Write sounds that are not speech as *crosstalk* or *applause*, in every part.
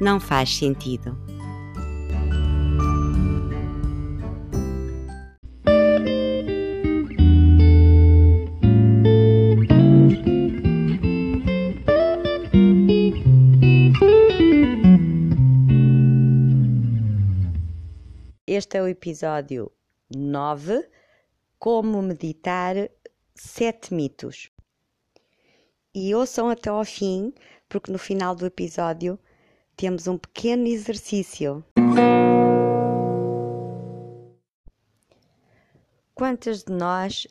não faz sentido. Este é o episódio 9 Como meditar sete mitos. E ouçam até ao fim, porque no final do episódio temos um pequeno exercício. Quantas de nós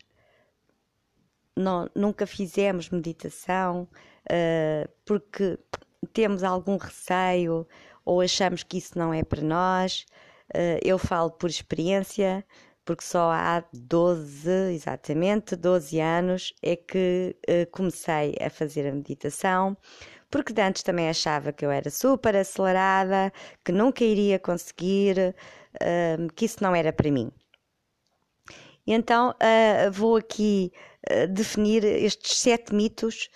não, nunca fizemos meditação uh, porque temos algum receio ou achamos que isso não é para nós? Uh, eu falo por experiência, porque só há 12, exatamente 12 anos, é que uh, comecei a fazer a meditação porque antes também achava que eu era super acelerada, que nunca iria conseguir, uh, que isso não era para mim. E então uh, vou aqui uh, definir estes sete mitos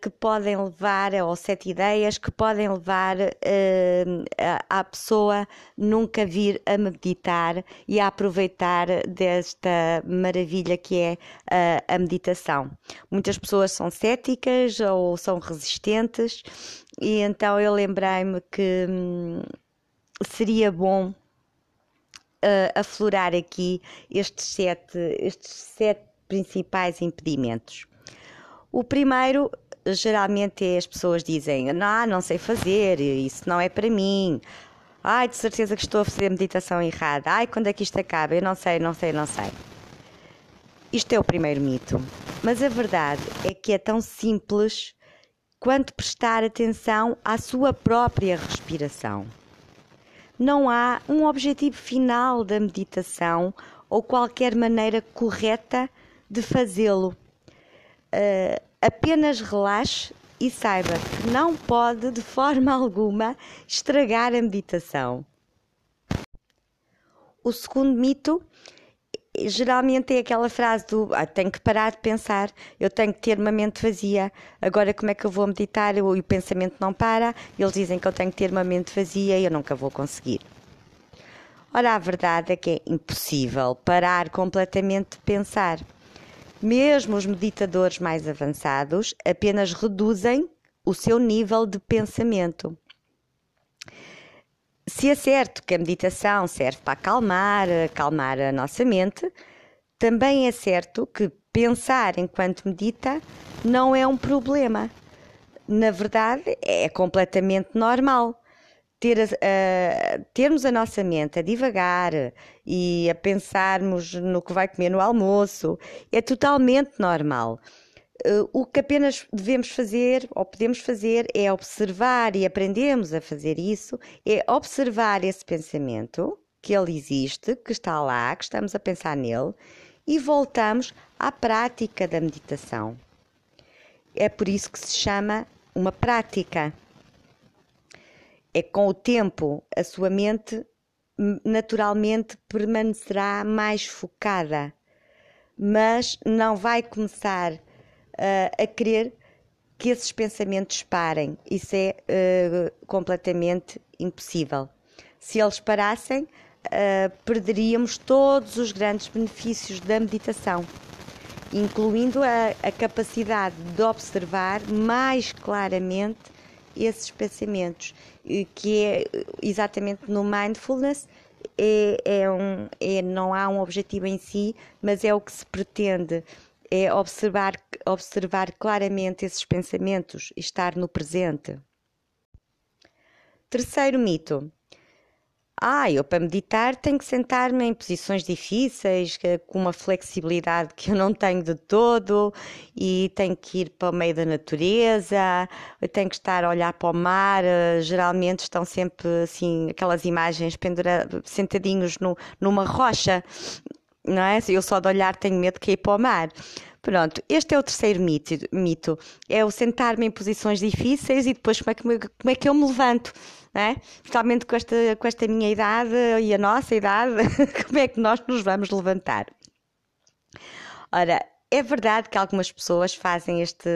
que podem levar, ou sete ideias que podem levar a, a pessoa nunca vir a meditar e a aproveitar desta maravilha que é uh, a meditação. Muitas pessoas são céticas ou são resistentes, e então eu lembrei-me que hum, seria bom uh, aflorar aqui estes sete, estes sete principais impedimentos. O primeiro, geralmente, é as pessoas dizem: Não, não sei fazer, isso não é para mim. Ai, de certeza que estou a fazer meditação errada. Ai, quando é que isto acaba? Eu não sei, não sei, não sei. Isto é o primeiro mito. Mas a verdade é que é tão simples quanto prestar atenção à sua própria respiração. Não há um objetivo final da meditação ou qualquer maneira correta de fazê-lo uh, apenas relaxe e saiba que não pode de forma *laughs* alguma estragar a meditação. O segundo mito geralmente é aquela frase do ah, tenho que parar de pensar, eu tenho que ter uma mente vazia, agora como é que eu vou meditar e o pensamento não para, eles dizem que eu tenho que ter uma mente vazia e eu nunca vou conseguir. Ora, a verdade é que é impossível parar completamente de pensar. Mesmo os meditadores mais avançados apenas reduzem o seu nível de pensamento. Se é certo que a meditação serve para acalmar, acalmar a nossa mente, também é certo que pensar enquanto medita não é um problema. Na verdade, é completamente normal ter a, a, termos a nossa mente a divagar e a pensarmos no que vai comer no almoço é totalmente normal. Uh, o que apenas devemos fazer ou podemos fazer é observar e aprendemos a fazer isso, é observar esse pensamento, que ele existe, que está lá, que estamos a pensar nele, e voltamos à prática da meditação. É por isso que se chama uma prática é com o tempo a sua mente naturalmente permanecerá mais focada, mas não vai começar uh, a querer que esses pensamentos parem. Isso é uh, completamente impossível. Se eles parassem, uh, perderíamos todos os grandes benefícios da meditação, incluindo a, a capacidade de observar mais claramente esses pensamentos, que é exatamente no mindfulness, é, é um, é, não há um objetivo em si, mas é o que se pretende, é observar, observar claramente esses pensamentos e estar no presente. Terceiro mito. Ah, eu para meditar tenho que sentar-me em posições difíceis, com uma flexibilidade que eu não tenho de todo, e tenho que ir para o meio da natureza, eu tenho que estar a olhar para o mar. Eh, geralmente estão sempre assim, aquelas imagens pendura, sentadinhos no, numa rocha, não é? Eu só de olhar tenho medo de cair para o mar. Pronto, este é o terceiro mito, mito é o sentar-me em posições difíceis e depois como é que, como é que eu me levanto é? Especialmente com esta, com esta minha idade e a nossa idade, *laughs* como é que nós nos vamos levantar? Ora, é verdade que algumas pessoas fazem este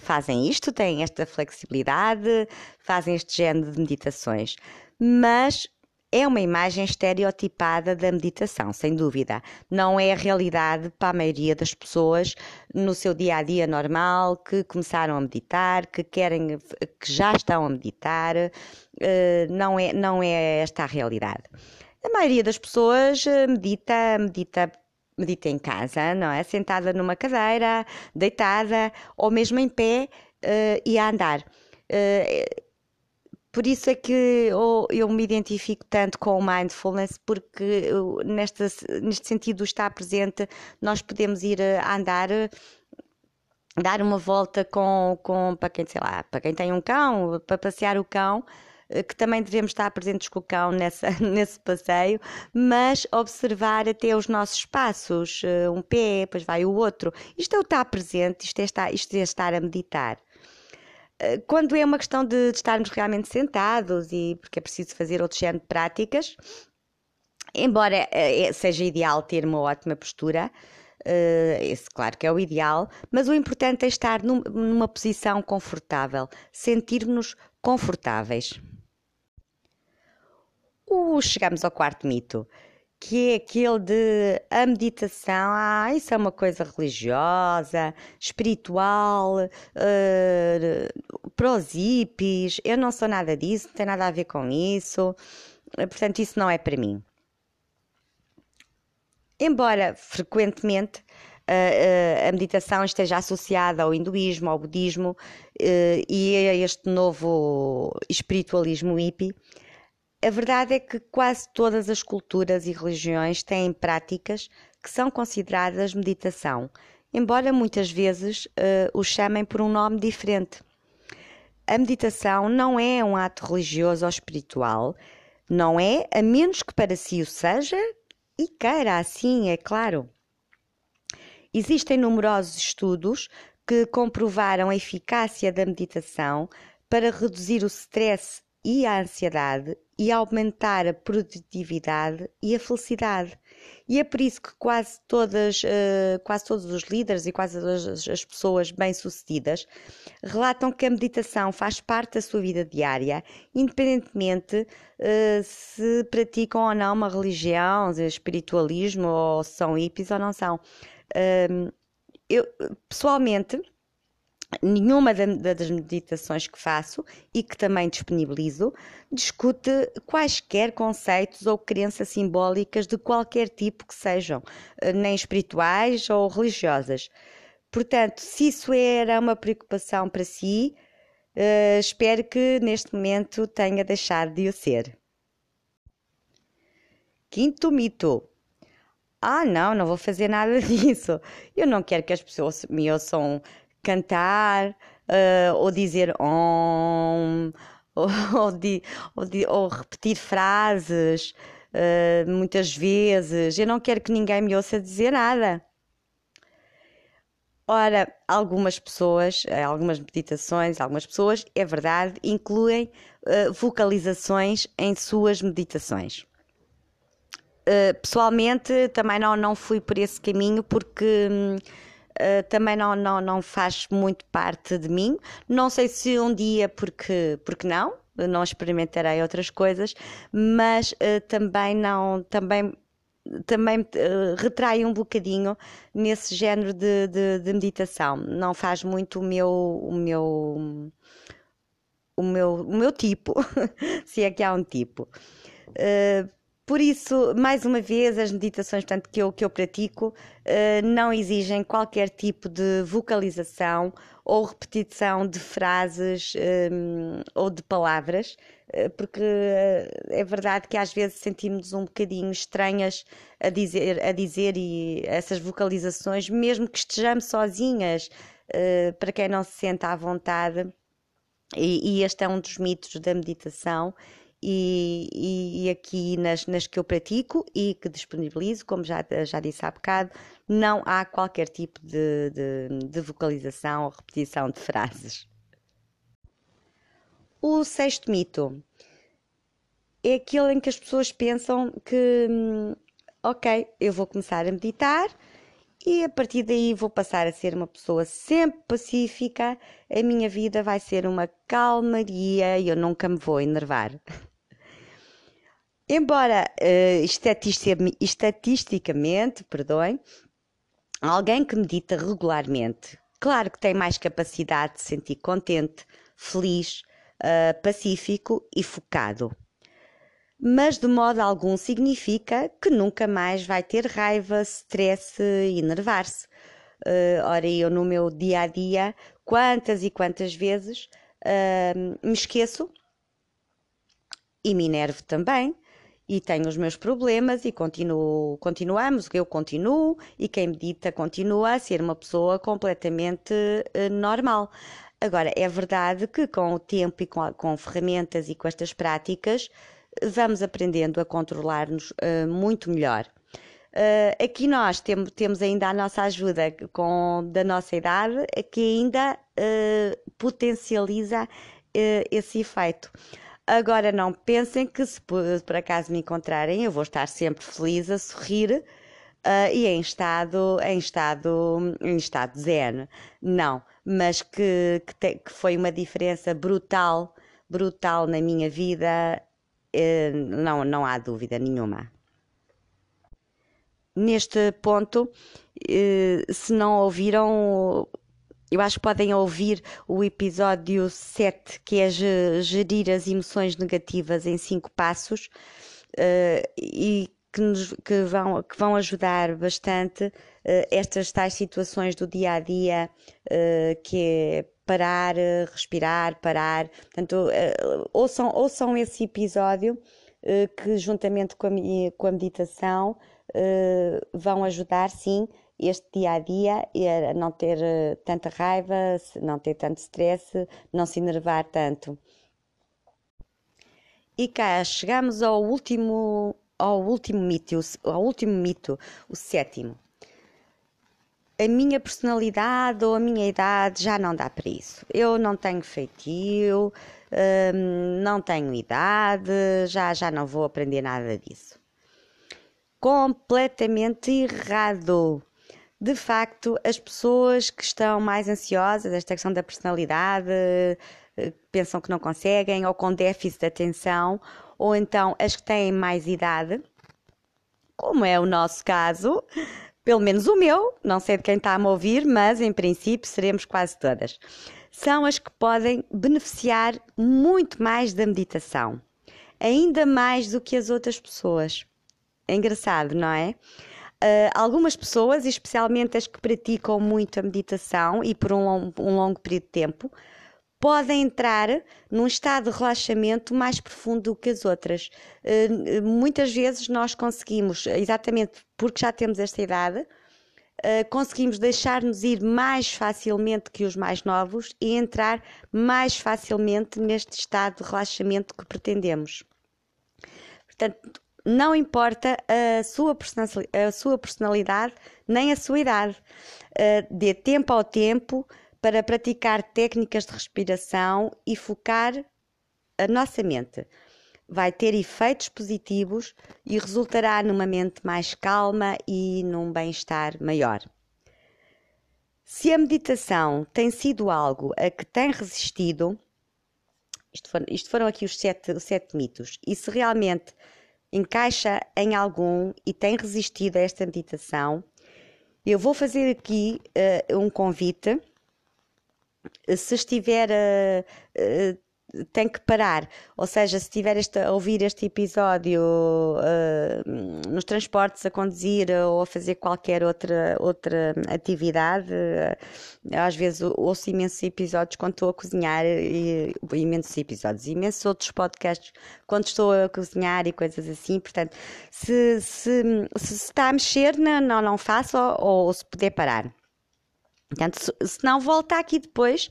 fazem isto, têm esta flexibilidade, fazem este género de meditações, mas é uma imagem estereotipada da meditação, sem dúvida. Não é a realidade para a maioria das pessoas no seu dia a dia normal que começaram a meditar, que querem, que já estão a meditar. Eh, não é, não é esta a realidade. A maioria das pessoas eh, medita, medita medita em casa, não é? Sentada numa cadeira, deitada ou mesmo em pé uh, e a andar. Por isso é que eu, me identifico tanto com o mindfulness, porque neste, neste sentido estar presente, nós podemos ir a andar dar uma volta com, com para quem sei lá, para quem tem um cão, para passear o cão, eh, que também devemos estar presentes com o cão nessa, *laughs* nesse passeio, mas observar até os nossos passos, eh, um pé, depois vai o outro. Isto é o estar presente, isto é estar, isto é estar a meditar. Eh, quando é uma questão de, de estarmos realmente sentados e porque é preciso fazer outro género de práticas, embora é, seja ideal ter uma ótima postura, esse, claro que é o ideal, mas o importante é estar num, numa posição confortável, sentir-nos confortáveis. Chegamos ao quarto mito, que é aquele de a meditação, ah, isso é uma coisa religiosa, espiritual, uh, pros hippies, eu não sou nada disso, não tem nada a ver com isso, portanto, isso não é para mim. Embora frequentemente a, a, meditação esteja associada ao hinduísmo, ao budismo e a este novo espiritualismo hippie, a verdade é que quase todas as culturas e religiões têm práticas que são consideradas meditação, embora muitas vezes uh, o chamem por um nome diferente. A meditação não é um ato religioso ou espiritual, não é, a menos que para si o seja e queira assim, é claro. Existem numerosos estudos que comprovaram a eficácia da meditação para reduzir o stress e a ansiedade e aumentar a produtividade e a felicidade. E é por isso que quase todas, uh, quase todos os líderes e quase todas as pessoas bem-sucedidas relatam que a meditação faz parte da sua vida diária, independentemente uh, se praticam ou não uma religião, espiritualismo, ou são hippies ou não são. Uh, eu, pessoalmente, nenhuma das meditações que faço e que também disponibilizo discute quaisquer conceitos ou crenças simbólicas de qualquer tipo que sejam, eh, nem espirituais ou religiosas. Portanto, se isso era uma preocupação para si, uh, espero que neste momento tenha deixado de o ser. Quinto mito. Ah, não, não vou fazer nada *laughs* disso. Eu não quero que as pessoas me ouçam cantar uh, ou dizer om, *laughs* ou, de, ou, ou repetir frases uh, muitas vezes. Eu não quero que ninguém me ouça dizer nada. Ora, algumas pessoas, eh, algumas meditações, algumas pessoas, é verdade, incluem uh, vocalizações em suas meditações. Uh, pessoalmente, também não, não fui por esse caminho porque. Hum, uh, também não, não, não faz muito parte de mim. Não sei se um dia, porque, porque não, não experimentarei outras coisas, mas uh, também não, também também uh, retrai um bocadinho nesse género de, de, de, meditação. Não faz muito o meu, o meu, o meu, o meu tipo, *laughs* se é que há um tipo. Uh, por isso, mais uma vez, as meditações portanto, que, eu, que eu pratico uh, não exigem qualquer tipo de vocalização ou repetição de frases um, ou de palavras, uh, porque uh, é verdade que às vezes sentimos um bocadinho estranhas a dizer, a dizer e essas vocalizações, mesmo que estejamos sozinhas, para quem não se senta à vontade. E, e este é um dos mitos da meditação e, e, e, aqui nas, nas que eu pratico e que disponibilizo, como já, já disse há bocado, não há qualquer tipo de, de, de vocalização ou repetição de frases. O sexto mito é aquele em que as pessoas pensam que, hum, ok, eu vou começar a meditar e a partir daí vou passar a ser uma pessoa sempre pacífica, a minha vida vai ser uma calmaria e eu nunca me vou enervar. Embora uh, estatisticamente, perdoem, alguém que medita regularmente, claro que tem mais capacidade de se sentir contente, feliz, uh, pacífico e focado mas de modo algum significa que nunca mais vai ter raiva, stress e enervar-se. Uh, ora, eu no meu dia a dia, quantas e quantas vezes uh, me esqueço e me enervo também. E tenho os meus problemas e continuo, continuamos, eu continuo e quem medita continua a ser uma pessoa completamente uh, normal. Agora, é verdade que com o tempo e com, com ferramentas e com estas práticas, vamos aprendendo a controlar-nos uh, muito melhor. Uh, aqui nós tem, temos ainda a nossa ajuda com, da nossa idade, que ainda uh, potencializa esse efeito. Agora não pensem que se por, por, acaso me encontrarem, eu vou estar sempre feliz a sorrir uh, e em estado, em estado, em estado zen. Não, mas que, que, te, que foi uma diferença brutal, brutal na minha vida não, não há dúvida nenhuma. Neste ponto, eh, se não ouviram, eu acho que podem ouvir o episódio 7, que é gerir as emoções negativas em 5 passos, eh, e que, nos, que, vão, que vão ajudar bastante estas tais situações do dia a dia, que é parar, respirar, parar. Portanto, uh, ouçam, ouçam esse episódio uh, que, juntamente com a, com a meditação, vão ajudar, sim, este dia a dia a não ter tanta raiva, não ter tanto stress, não se enervar tanto. E cá chegamos ao último, ao último mito, ao último mito, o sétimo a minha personalidade ou a minha idade já não dá para isso. Eu não tenho feitio, hum, não tenho idade, já, já não vou aprender nada disso. Completamente errado. De facto, as pessoas que estão mais ansiosas, esta questão da personalidade, eh, pensam que não conseguem, ou com déficit de atenção, ou então as que têm mais idade, como é o nosso caso, pelo menos o meu, não sei de quem está a me ouvir, mas em princípio seremos quase todas, são as que podem beneficiar muito mais da meditação, ainda mais do que as outras pessoas. É engraçado, não é? Uh, algumas pessoas, especialmente as que praticam muito a meditação e por um, um longo período de tempo, podem entrar num estado de relaxamento mais profundo do que as outras. Uh, muitas vezes nós conseguimos, exatamente porque já temos esta idade, uh, conseguimos deixar-nos ir mais facilmente que os mais novos e entrar mais facilmente neste estado de relaxamento que pretendemos. Portanto, não importa a sua, a sua personalidade nem a sua idade. Uh, dê tempo ao tempo para praticar técnicas de respiração e focar a nossa mente. Vai ter efeitos positivos e resultará numa mente mais calma e num bem-estar maior. Se a meditação tem sido algo a que tem resistido, isto foram, isto foram aqui os sete, os sete mitos, e se realmente encaixa em algum e tem resistido a esta meditação, eu vou fazer aqui uh, um convite se estiver a, tem que parar. Ou seja, se estiver a ouvir este episódio uh, nos transportes, a conduzir ou a fazer qualquer outra, outra atividade, uh, às vezes ouço imensos episódios quando estou a cozinhar, e, imensos episódios, imensos outros podcasts quando estou a cozinhar e coisas assim. Portanto, se, se, se está a mexer, não, não faço ou, ou se puder parar. Portanto, se, não, volta aqui depois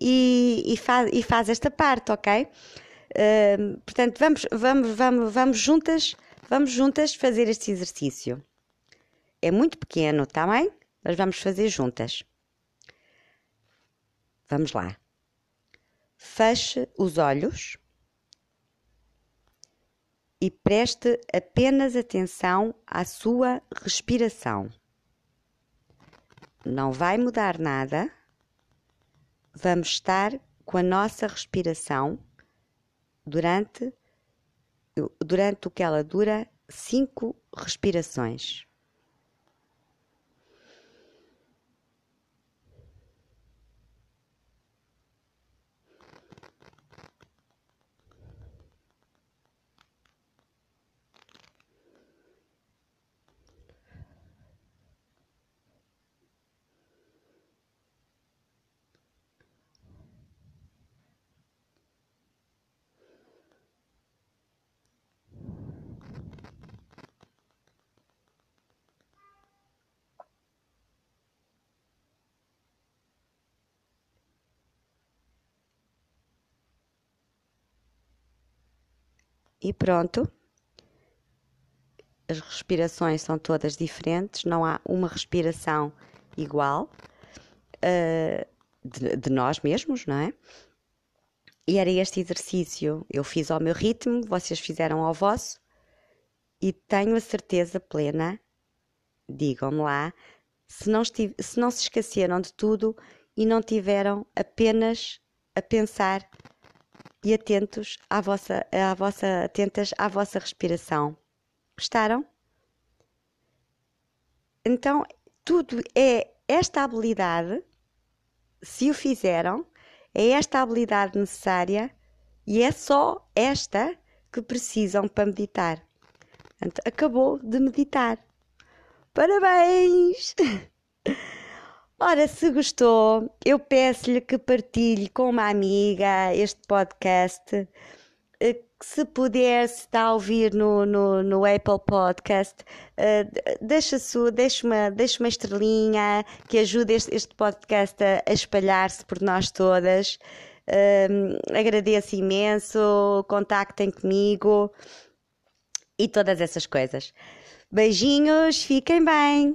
e, e, faz, e faz esta parte, ok? Uh, portanto, vamos, vamos, vamos, vamos juntas, vamos juntas fazer este exercício. É muito pequeno, tá bem? Mas vamos fazer juntas. Vamos lá. Feche os olhos e preste apenas atenção à sua respiração. Não vai mudar nada vamos estar com a nossa respiração durante, durante o que ela dura cinco respirações. E pronto. As respirações são todas diferentes, não há uma respiração igual uh, de, de nós mesmos, não é? E era este exercício. Eu fiz ao meu ritmo, vocês fizeram ao vosso, e tenho a certeza plena, digam-me lá, se não, se não se esqueceram de tudo e não tiveram apenas a pensar e atentos à vossa, à vossa, atentas à vossa respiração. Gostaram? Então, tudo é esta habilidade, se o fizeram, é esta habilidade necessária e é só esta que precisam para meditar. Acabou de meditar. Parabéns! *laughs* Ora, se gostou, eu peço-lhe que partilhe com uma amiga este podcast. Eh, se puder, se está a ouvir no, no, no Apple Podcast, uh, deixa, deixa, uma, deixa uma estrelinha que ajude este, este podcast a, a espalhar-se por nós todas. Uh, agradeço imenso, contactem comigo e todas essas coisas. Beijinhos, fiquem bem!